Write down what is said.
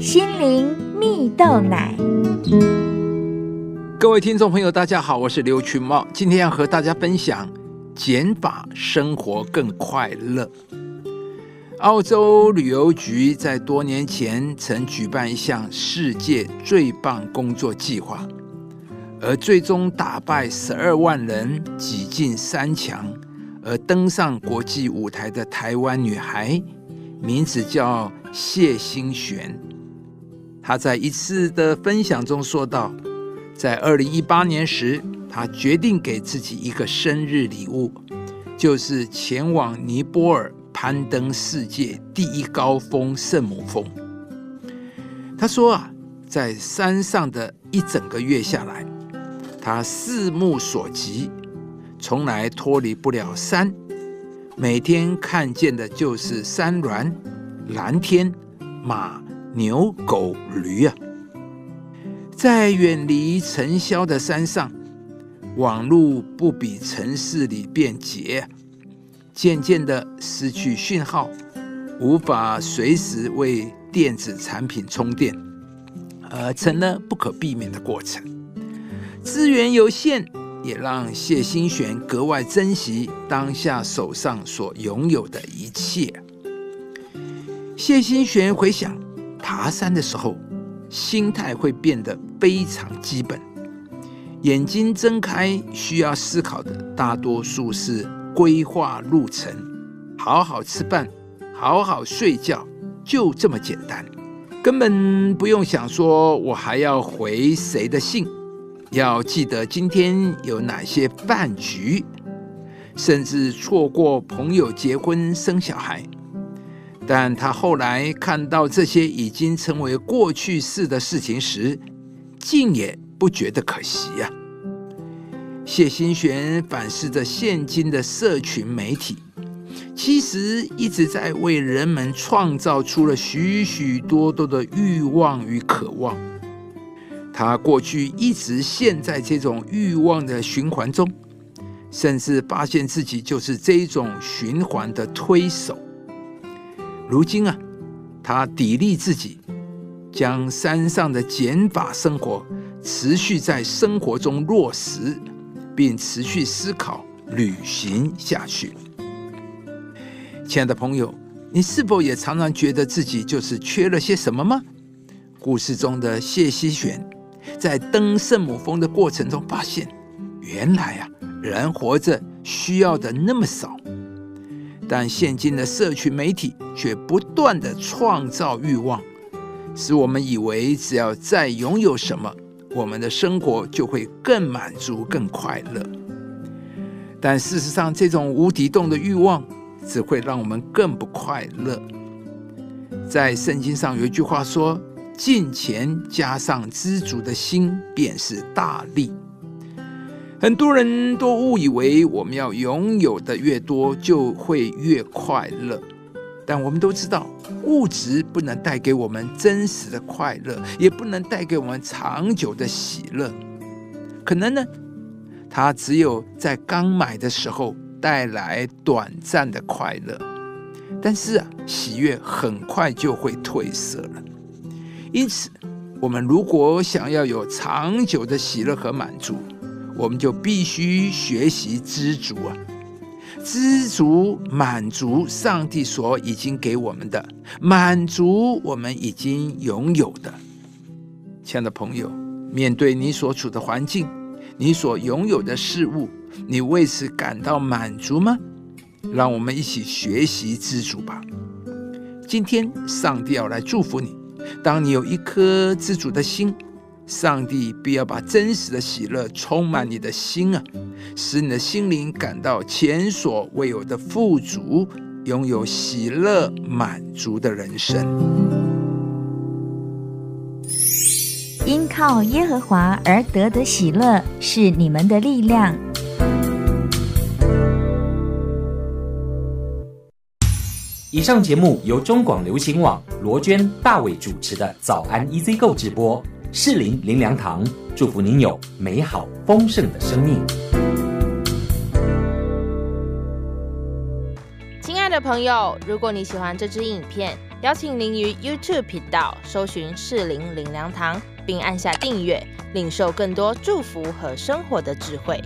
心灵蜜豆奶。各位听众朋友，大家好，我是刘群茂，今天要和大家分享减法，生活更快乐。澳洲旅游局在多年前曾举办一项世界最棒工作计划，而最终打败十二万人挤进三强，而登上国际舞台的台湾女孩，名字叫谢欣璇。他在一次的分享中说道，在二零一八年时，他决定给自己一个生日礼物，就是前往尼泊尔。攀登世界第一高峰圣母峰。他说啊，在山上的一整个月下来，他四目所及，从来脱离不了山。每天看见的就是山峦、蓝天、马、牛、狗、驴啊。在远离尘嚣的山上，网路不比城市里便捷。渐渐的失去讯号，无法随时为电子产品充电，而，成了不可避免的过程。资源有限，也让谢欣璇格外珍惜当下手上所拥有的一切。谢欣璇回想，爬山的时候，心态会变得非常基本，眼睛睁开需要思考的，大多数是。规划路程，好好吃饭，好好睡觉，就这么简单，根本不用想说我还要回谁的信，要记得今天有哪些饭局，甚至错过朋友结婚生小孩。但他后来看到这些已经成为过去式的事情时，竟也不觉得可惜呀。谢新璇反思着现今的社群媒体，其实一直在为人们创造出了许许多多的欲望与渴望。他过去一直陷在这种欲望的循环中，甚至发现自己就是这种循环的推手。如今啊，他砥砺自己，将山上的减法生活持续在生活中落实。并持续思考、旅行下去。亲爱的朋友，你是否也常常觉得自己就是缺了些什么吗？故事中的谢希璇，在登圣母峰的过程中发现，原来啊，人活着需要的那么少，但现今的社群媒体却不断的创造欲望，使我们以为只要再拥有什么。我们的生活就会更满足、更快乐。但事实上，这种无底洞的欲望只会让我们更不快乐。在圣经上有一句话说：“金钱加上知足的心，便是大利。”很多人都误以为我们要拥有的越多，就会越快乐。但我们都知道，物质不能带给我们真实的快乐，也不能带给我们长久的喜乐。可能呢，它只有在刚买的时候带来短暂的快乐，但是，喜悦很快就会褪色了。因此，我们如果想要有长久的喜乐和满足，我们就必须学习知足啊。知足满足上帝所已经给我们的，满足我们已经拥有的。亲爱的朋友，面对你所处的环境，你所拥有的事物，你为此感到满足吗？让我们一起学习知足吧。今天，上帝要来祝福你。当你有一颗知足的心。上帝必要把真实的喜乐充满你的心啊，使你的心灵感到前所未有的富足，拥有喜乐满足的人生。因靠耶和华而得的喜乐是你们的力量。以上节目由中广流行网罗娟、大伟主持的《早安 EZ 购》直播。士林林良堂祝福您有美好丰盛的生命。亲爱的朋友，如果你喜欢这支影片，邀请您于 YouTube 频道搜寻“士林林良堂”，并按下订阅，领受更多祝福和生活的智慧。